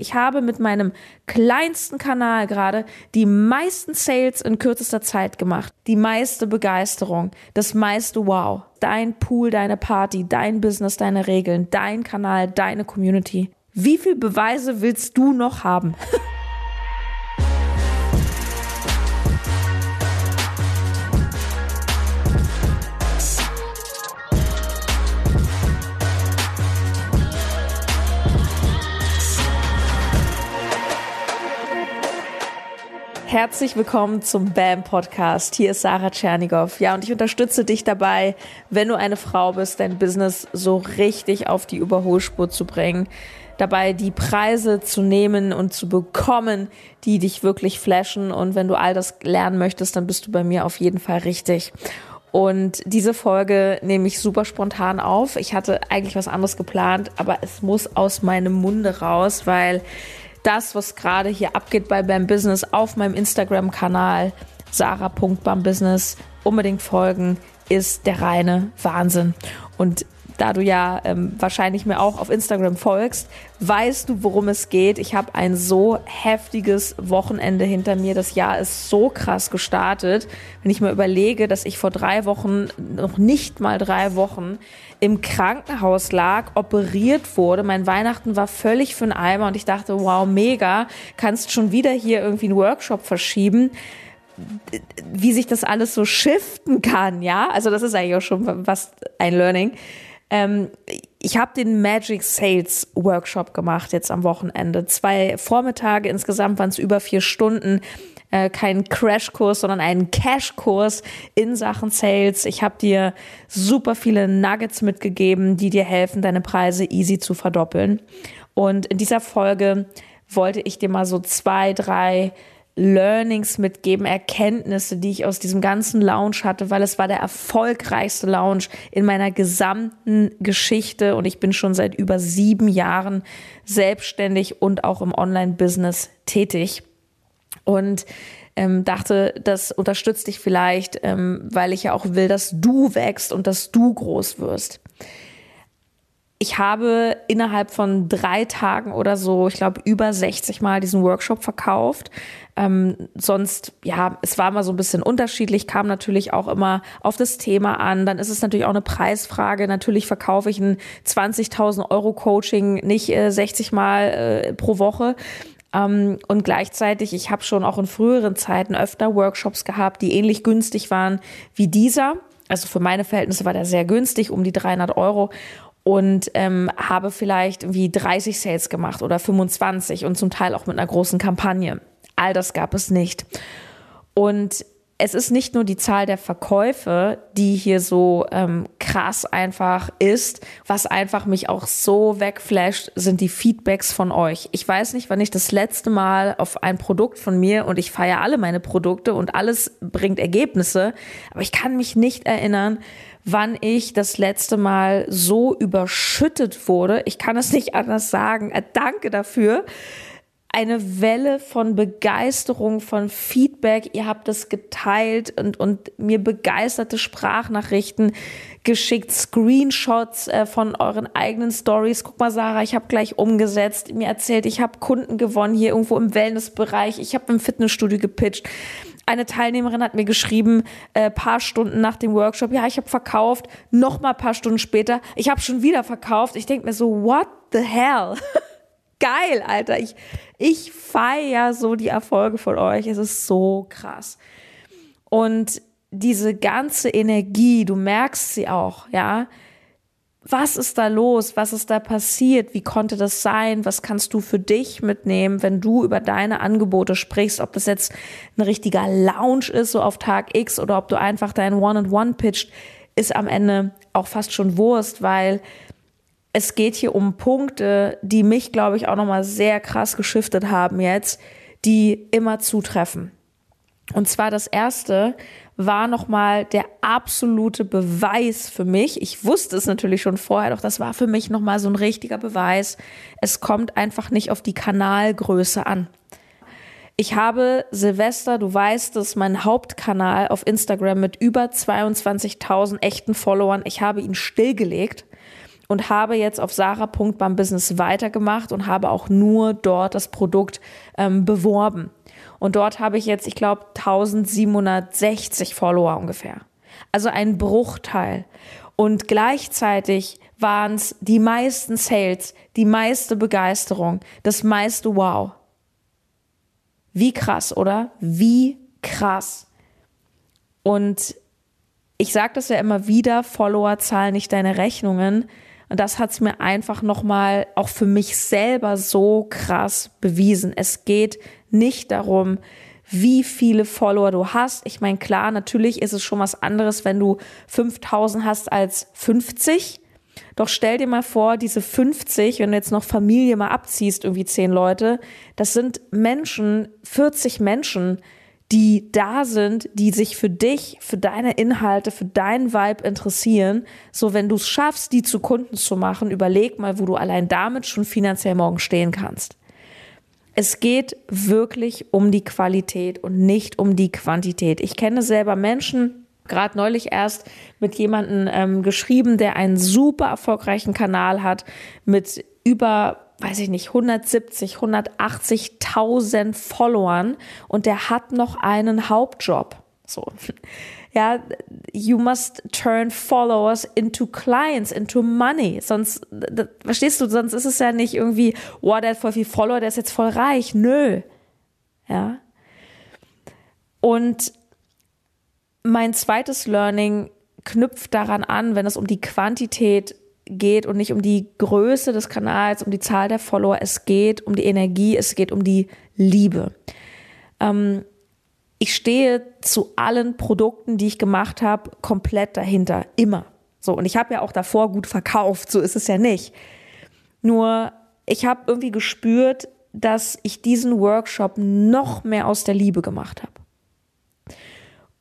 Ich habe mit meinem kleinsten Kanal gerade die meisten Sales in kürzester Zeit gemacht, die meiste Begeisterung, das meiste Wow. Dein Pool, deine Party, dein Business, deine Regeln, dein Kanal, deine Community. Wie viel Beweise willst du noch haben? Herzlich willkommen zum BAM Podcast. Hier ist Sarah Tschernigow. Ja, und ich unterstütze dich dabei, wenn du eine Frau bist, dein Business so richtig auf die Überholspur zu bringen, dabei die Preise zu nehmen und zu bekommen, die dich wirklich flashen. Und wenn du all das lernen möchtest, dann bist du bei mir auf jeden Fall richtig. Und diese Folge nehme ich super spontan auf. Ich hatte eigentlich was anderes geplant, aber es muss aus meinem Munde raus, weil das, was gerade hier abgeht bei BAM Business auf meinem Instagram-Kanal sarah.bambusiness unbedingt folgen, ist der reine Wahnsinn. Und da du ja ähm, wahrscheinlich mir auch auf Instagram folgst, weißt du, worum es geht. Ich habe ein so heftiges Wochenende hinter mir. Das Jahr ist so krass gestartet. Wenn ich mir überlege, dass ich vor drei Wochen, noch nicht mal drei Wochen, im Krankenhaus lag, operiert wurde. Mein Weihnachten war völlig für den Eimer und ich dachte, wow, mega, kannst schon wieder hier irgendwie einen Workshop verschieben wie sich das alles so shiften kann, ja. Also das ist eigentlich auch schon was ein Learning. Ähm, ich habe den Magic Sales Workshop gemacht jetzt am Wochenende. Zwei Vormittage, insgesamt waren es über vier Stunden. Äh, kein Crashkurs, sondern einen Cashkurs in Sachen Sales. Ich habe dir super viele Nuggets mitgegeben, die dir helfen, deine Preise easy zu verdoppeln. Und in dieser Folge wollte ich dir mal so zwei, drei Learnings mitgeben, Erkenntnisse, die ich aus diesem ganzen Lounge hatte, weil es war der erfolgreichste Lounge in meiner gesamten Geschichte und ich bin schon seit über sieben Jahren selbstständig und auch im Online-Business tätig. Und ähm, dachte, das unterstützt dich vielleicht, ähm, weil ich ja auch will, dass du wächst und dass du groß wirst ich habe innerhalb von drei Tagen oder so, ich glaube, über 60 Mal diesen Workshop verkauft. Ähm, sonst, ja, es war immer so ein bisschen unterschiedlich, kam natürlich auch immer auf das Thema an. Dann ist es natürlich auch eine Preisfrage. Natürlich verkaufe ich ein 20.000 Euro Coaching nicht äh, 60 Mal äh, pro Woche. Ähm, und gleichzeitig, ich habe schon auch in früheren Zeiten öfter Workshops gehabt, die ähnlich günstig waren wie dieser. Also für meine Verhältnisse war der sehr günstig, um die 300 Euro und ähm, habe vielleicht wie 30 Sales gemacht oder 25 und zum Teil auch mit einer großen Kampagne. All das gab es nicht. Und es ist nicht nur die Zahl der Verkäufe, die hier so ähm, krass einfach ist. Was einfach mich auch so wegflasht, sind die Feedbacks von euch. Ich weiß nicht, wann ich das letzte Mal auf ein Produkt von mir und ich feiere alle meine Produkte und alles bringt Ergebnisse, aber ich kann mich nicht erinnern, wann ich das letzte Mal so überschüttet wurde. Ich kann es nicht anders sagen. Äh, danke dafür eine Welle von Begeisterung, von Feedback. Ihr habt es geteilt und, und mir begeisterte Sprachnachrichten geschickt, Screenshots äh, von euren eigenen Stories. Guck mal, Sarah, ich habe gleich umgesetzt, mir erzählt, ich habe Kunden gewonnen hier irgendwo im Wellnessbereich. Ich habe im Fitnessstudio gepitcht. Eine Teilnehmerin hat mir geschrieben, äh, paar Stunden nach dem Workshop, ja, ich habe verkauft. Noch mal paar Stunden später, ich habe schon wieder verkauft. Ich denke mir so, what the hell? Geil, Alter. Ich, ich feiere so die Erfolge von euch. Es ist so krass. Und diese ganze Energie, du merkst sie auch, ja, was ist da los? Was ist da passiert? Wie konnte das sein? Was kannst du für dich mitnehmen, wenn du über deine Angebote sprichst? Ob das jetzt ein richtiger Lounge ist, so auf Tag X, oder ob du einfach dein One-on-One pitcht, ist am Ende auch fast schon Wurst, weil es geht hier um Punkte, die mich, glaube ich, auch nochmal sehr krass geschiftet haben jetzt, die immer zutreffen. Und zwar das erste war nochmal der absolute Beweis für mich. Ich wusste es natürlich schon vorher, doch das war für mich nochmal so ein richtiger Beweis. Es kommt einfach nicht auf die Kanalgröße an. Ich habe Silvester, du weißt es, meinen Hauptkanal auf Instagram mit über 22.000 echten Followern. Ich habe ihn stillgelegt und habe jetzt auf sarah.bambusiness weitergemacht und habe auch nur dort das Produkt ähm, beworben. Und dort habe ich jetzt, ich glaube, 1760 Follower ungefähr. Also ein Bruchteil. Und gleichzeitig waren es die meisten Sales, die meiste Begeisterung, das meiste Wow. Wie krass, oder? Wie krass. Und ich sage das ja immer wieder, Follower zahlen nicht deine Rechnungen. Und das hat es mir einfach nochmal auch für mich selber so krass bewiesen. Es geht nicht darum, wie viele Follower du hast. Ich meine, klar, natürlich ist es schon was anderes, wenn du 5000 hast als 50. Doch stell dir mal vor, diese 50, wenn du jetzt noch Familie mal abziehst, irgendwie 10 Leute, das sind Menschen, 40 Menschen, die da sind, die sich für dich, für deine Inhalte, für deinen Vibe interessieren. So, wenn du es schaffst, die zu Kunden zu machen, überleg mal, wo du allein damit schon finanziell morgen stehen kannst. Es geht wirklich um die Qualität und nicht um die Quantität. Ich kenne selber Menschen, gerade neulich erst mit jemandem ähm, geschrieben, der einen super erfolgreichen Kanal hat mit über weiß ich nicht, 170, 180.000 Followern und der hat noch einen Hauptjob. So. Ja, you must turn followers into clients, into money. Sonst, das, verstehst du, sonst ist es ja nicht irgendwie, wow, der hat voll viel Follower, der ist jetzt voll reich. Nö. Ja. Und mein zweites Learning knüpft daran an, wenn es um die Quantität geht und nicht um die Größe des Kanals, um die Zahl der Follower. Es geht um die Energie, es geht um die Liebe. Ähm, ich stehe zu allen Produkten, die ich gemacht habe, komplett dahinter. Immer. So, und ich habe ja auch davor gut verkauft, so ist es ja nicht. Nur, ich habe irgendwie gespürt, dass ich diesen Workshop noch mehr aus der Liebe gemacht habe.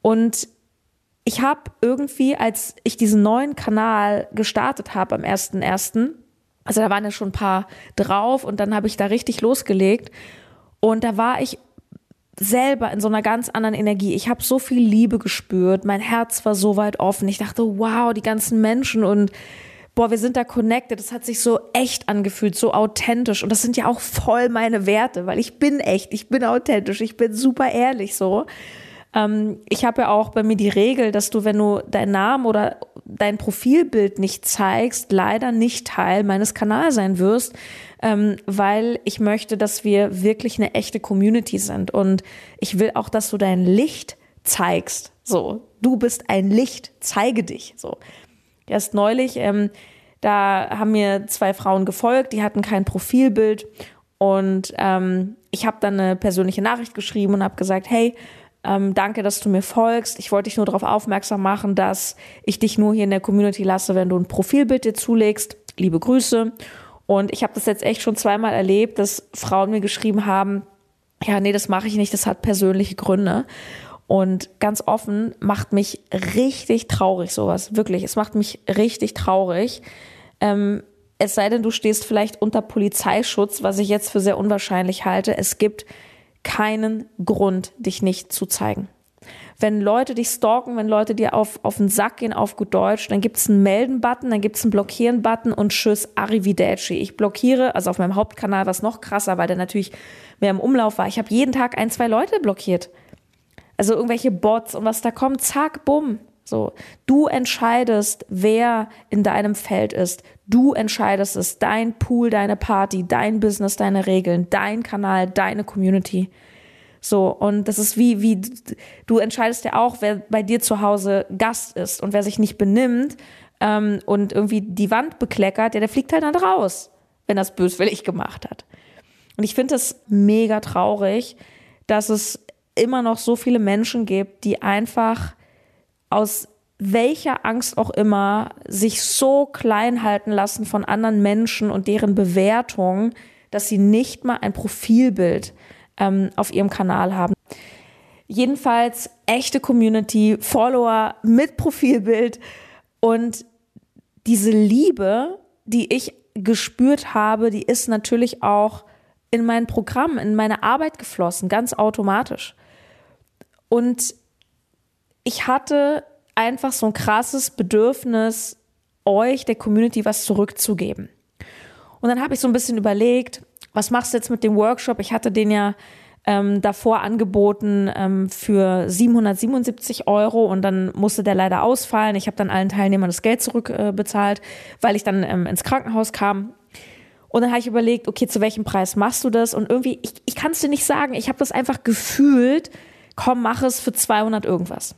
Und ich habe irgendwie, als ich diesen neuen Kanal gestartet habe am 1.1., also da waren ja schon ein paar drauf und dann habe ich da richtig losgelegt und da war ich selber in so einer ganz anderen Energie. Ich habe so viel Liebe gespürt, mein Herz war so weit offen. Ich dachte, wow, die ganzen Menschen und boah, wir sind da connected. Das hat sich so echt angefühlt, so authentisch. Und das sind ja auch voll meine Werte, weil ich bin echt, ich bin authentisch, ich bin super ehrlich so. Ähm, ich habe ja auch bei mir die Regel, dass du, wenn du deinen Namen oder dein Profilbild nicht zeigst, leider nicht Teil meines Kanals sein wirst, ähm, weil ich möchte, dass wir wirklich eine echte Community sind. Und ich will auch, dass du dein Licht zeigst. So, du bist ein Licht, zeige dich. So. Erst neulich, ähm, da haben mir zwei Frauen gefolgt, die hatten kein Profilbild und ähm, ich habe dann eine persönliche Nachricht geschrieben und habe gesagt, hey, ähm, danke, dass du mir folgst. Ich wollte dich nur darauf aufmerksam machen, dass ich dich nur hier in der Community lasse, wenn du ein Profilbild dir zulegst. Liebe Grüße. Und ich habe das jetzt echt schon zweimal erlebt, dass Frauen mir geschrieben haben, ja, nee, das mache ich nicht, das hat persönliche Gründe. Und ganz offen macht mich richtig traurig sowas, wirklich. Es macht mich richtig traurig. Ähm, es sei denn, du stehst vielleicht unter Polizeischutz, was ich jetzt für sehr unwahrscheinlich halte. Es gibt keinen Grund, dich nicht zu zeigen. Wenn Leute dich stalken, wenn Leute dir auf, auf den Sack gehen, auf gut Deutsch, dann gibt es einen Melden-Button, dann gibt es einen Blockieren-Button und tschüss, arrivederci. Ich blockiere, also auf meinem Hauptkanal war es noch krasser, weil der natürlich mehr im Umlauf war. Ich habe jeden Tag ein, zwei Leute blockiert. Also irgendwelche Bots und was da kommt, zack, bumm. So, du entscheidest, wer in deinem Feld ist. Du entscheidest es. Dein Pool, deine Party, dein Business, deine Regeln, dein Kanal, deine Community. So, und das ist wie, wie, du entscheidest ja auch, wer bei dir zu Hause Gast ist und wer sich nicht benimmt ähm, und irgendwie die Wand bekleckert, ja, der fliegt halt dann raus, wenn das böswillig gemacht hat. Und ich finde es mega traurig, dass es immer noch so viele Menschen gibt, die einfach aus welcher Angst auch immer sich so klein halten lassen von anderen Menschen und deren Bewertung, dass sie nicht mal ein Profilbild ähm, auf ihrem Kanal haben. Jedenfalls echte Community, Follower mit Profilbild und diese Liebe, die ich gespürt habe, die ist natürlich auch in mein Programm, in meine Arbeit geflossen, ganz automatisch. Und ich hatte einfach so ein krasses Bedürfnis euch, der Community, was zurückzugeben. Und dann habe ich so ein bisschen überlegt, was machst du jetzt mit dem Workshop? Ich hatte den ja ähm, davor angeboten ähm, für 777 Euro und dann musste der leider ausfallen. Ich habe dann allen Teilnehmern das Geld zurückbezahlt, äh, weil ich dann ähm, ins Krankenhaus kam. Und dann habe ich überlegt, okay, zu welchem Preis machst du das? Und irgendwie, ich, ich kann es dir nicht sagen, ich habe das einfach gefühlt, komm, mach es für 200 irgendwas.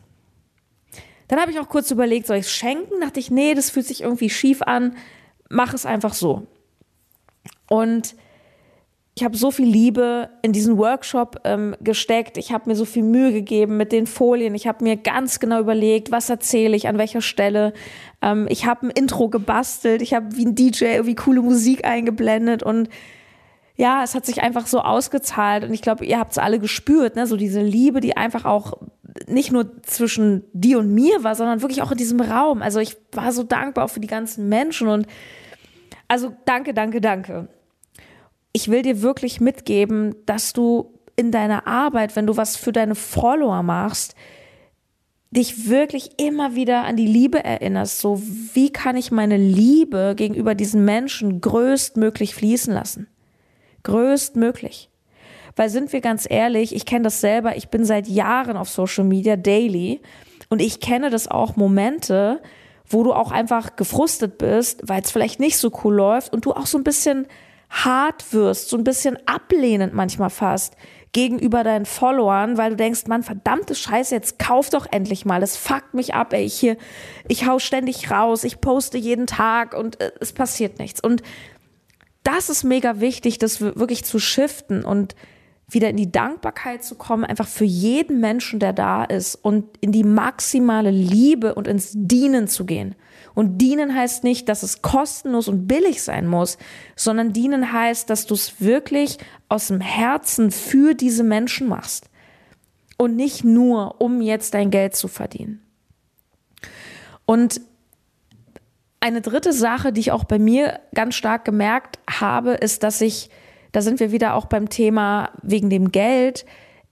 Dann habe ich auch kurz überlegt, soll ich es schenken? Dachte ich, nee, das fühlt sich irgendwie schief an, mach es einfach so. Und ich habe so viel Liebe in diesen Workshop ähm, gesteckt. Ich habe mir so viel Mühe gegeben mit den Folien. Ich habe mir ganz genau überlegt, was erzähle ich, an welcher Stelle. Ähm, ich habe ein Intro gebastelt. Ich habe wie ein DJ irgendwie coole Musik eingeblendet und ja, es hat sich einfach so ausgezahlt und ich glaube, ihr habt es alle gespürt, ne? so diese Liebe, die einfach auch nicht nur zwischen dir und mir war, sondern wirklich auch in diesem Raum. Also ich war so dankbar auch für die ganzen Menschen und also danke, danke, danke ich will dir wirklich mitgeben, dass du in deiner Arbeit, wenn du was für deine Follower machst, dich wirklich immer wieder an die Liebe erinnerst. So, wie kann ich meine Liebe gegenüber diesen Menschen größtmöglich fließen lassen? Größtmöglich. Weil sind wir ganz ehrlich, ich kenne das selber, ich bin seit Jahren auf Social Media daily und ich kenne das auch Momente, wo du auch einfach gefrustet bist, weil es vielleicht nicht so cool läuft und du auch so ein bisschen hart wirst, so ein bisschen ablehnend manchmal fast gegenüber deinen Followern, weil du denkst, Mann, verdammte Scheiße, jetzt kauf doch endlich mal. Es fuckt mich ab, ey. Ich hier, ich hau ständig raus, ich poste jeden Tag und äh, es passiert nichts. Und das ist mega wichtig, das wirklich zu shiften und wieder in die Dankbarkeit zu kommen, einfach für jeden Menschen, der da ist und in die maximale Liebe und ins Dienen zu gehen. Und dienen heißt nicht, dass es kostenlos und billig sein muss, sondern dienen heißt, dass du es wirklich aus dem Herzen für diese Menschen machst. Und nicht nur, um jetzt dein Geld zu verdienen. Und eine dritte Sache, die ich auch bei mir ganz stark gemerkt habe, ist, dass ich, da sind wir wieder auch beim Thema wegen dem Geld,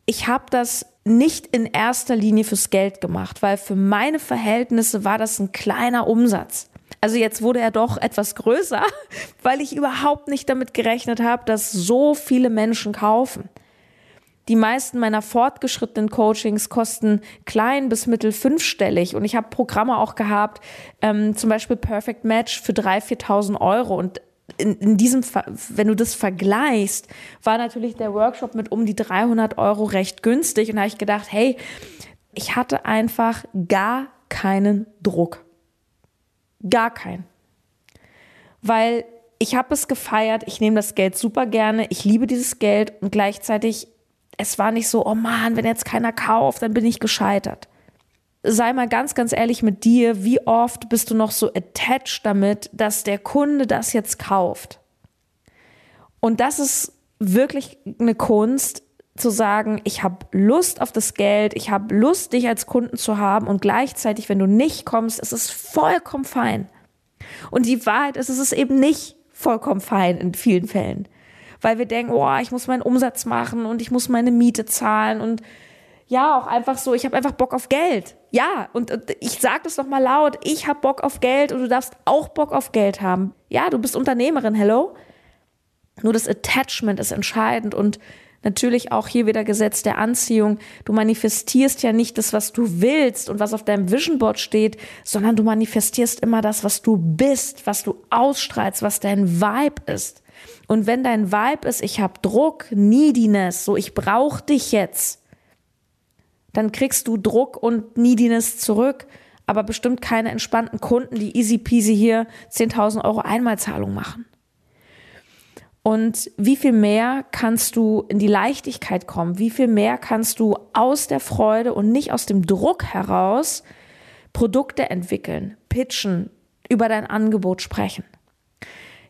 ich habe das nicht in erster Linie fürs Geld gemacht, weil für meine Verhältnisse war das ein kleiner Umsatz. Also jetzt wurde er doch etwas größer, weil ich überhaupt nicht damit gerechnet habe, dass so viele Menschen kaufen. Die meisten meiner fortgeschrittenen Coachings kosten klein bis mittel fünfstellig und ich habe Programme auch gehabt, ähm, zum Beispiel Perfect Match für 3.000, 4.000 Euro und in, in diesem, wenn du das vergleichst, war natürlich der Workshop mit um die 300 Euro recht günstig. Und da habe ich gedacht, hey, ich hatte einfach gar keinen Druck. Gar keinen. Weil ich habe es gefeiert, ich nehme das Geld super gerne, ich liebe dieses Geld und gleichzeitig, es war nicht so, oh Mann, wenn jetzt keiner kauft, dann bin ich gescheitert sei mal ganz, ganz ehrlich mit dir, wie oft bist du noch so attached damit, dass der Kunde das jetzt kauft? Und das ist wirklich eine Kunst, zu sagen, ich habe Lust auf das Geld, ich habe Lust, dich als Kunden zu haben und gleichzeitig, wenn du nicht kommst, ist es vollkommen fein. Und die Wahrheit ist, es ist eben nicht vollkommen fein in vielen Fällen. Weil wir denken, oh, ich muss meinen Umsatz machen und ich muss meine Miete zahlen und ja, auch einfach so, ich habe einfach Bock auf Geld. Ja, und, und ich sage das noch mal laut, ich habe Bock auf Geld und du darfst auch Bock auf Geld haben. Ja, du bist Unternehmerin, hello. Nur das Attachment ist entscheidend und natürlich auch hier wieder Gesetz der Anziehung. Du manifestierst ja nicht das, was du willst und was auf deinem Vision Board steht, sondern du manifestierst immer das, was du bist, was du ausstrahlst, was dein Vibe ist. Und wenn dein Vibe ist, ich habe Druck, Neediness, so ich brauche dich jetzt, dann kriegst du Druck und Neediness zurück, aber bestimmt keine entspannten Kunden, die easy peasy hier 10.000 Euro Einmalzahlung machen. Und wie viel mehr kannst du in die Leichtigkeit kommen? Wie viel mehr kannst du aus der Freude und nicht aus dem Druck heraus Produkte entwickeln, pitchen, über dein Angebot sprechen?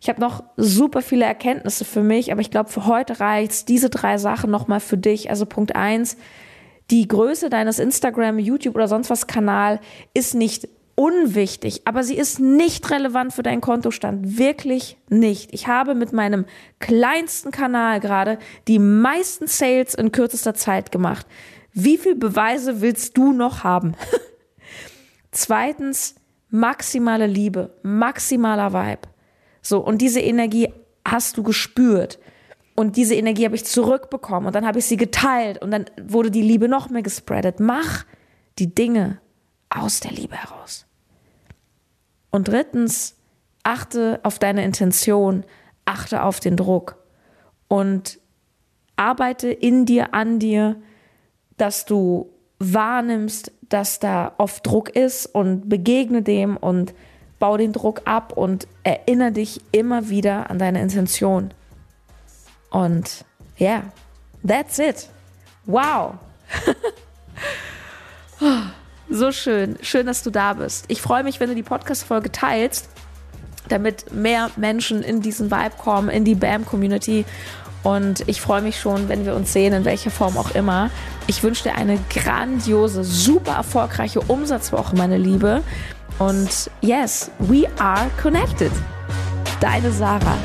Ich habe noch super viele Erkenntnisse für mich, aber ich glaube, für heute reicht diese drei Sachen nochmal für dich. Also Punkt eins, die Größe deines Instagram, YouTube oder sonst was Kanal ist nicht unwichtig, aber sie ist nicht relevant für deinen Kontostand. Wirklich nicht. Ich habe mit meinem kleinsten Kanal gerade die meisten Sales in kürzester Zeit gemacht. Wie viel Beweise willst du noch haben? Zweitens, maximale Liebe, maximaler Vibe. So, und diese Energie hast du gespürt. Und diese Energie habe ich zurückbekommen und dann habe ich sie geteilt und dann wurde die Liebe noch mehr gespreadet. Mach die Dinge aus der Liebe heraus. Und drittens, achte auf deine Intention, achte auf den Druck und arbeite in dir, an dir, dass du wahrnimmst, dass da oft Druck ist und begegne dem und bau den Druck ab und erinnere dich immer wieder an deine Intention. Und ja, yeah, that's it. Wow. so schön. Schön, dass du da bist. Ich freue mich, wenn du die Podcast-Folge teilst, damit mehr Menschen in diesen Vibe kommen, in die BAM-Community und ich freue mich schon, wenn wir uns sehen, in welcher Form auch immer. Ich wünsche dir eine grandiose, super erfolgreiche Umsatzwoche, meine Liebe. Und yes, we are connected. Deine Sarah.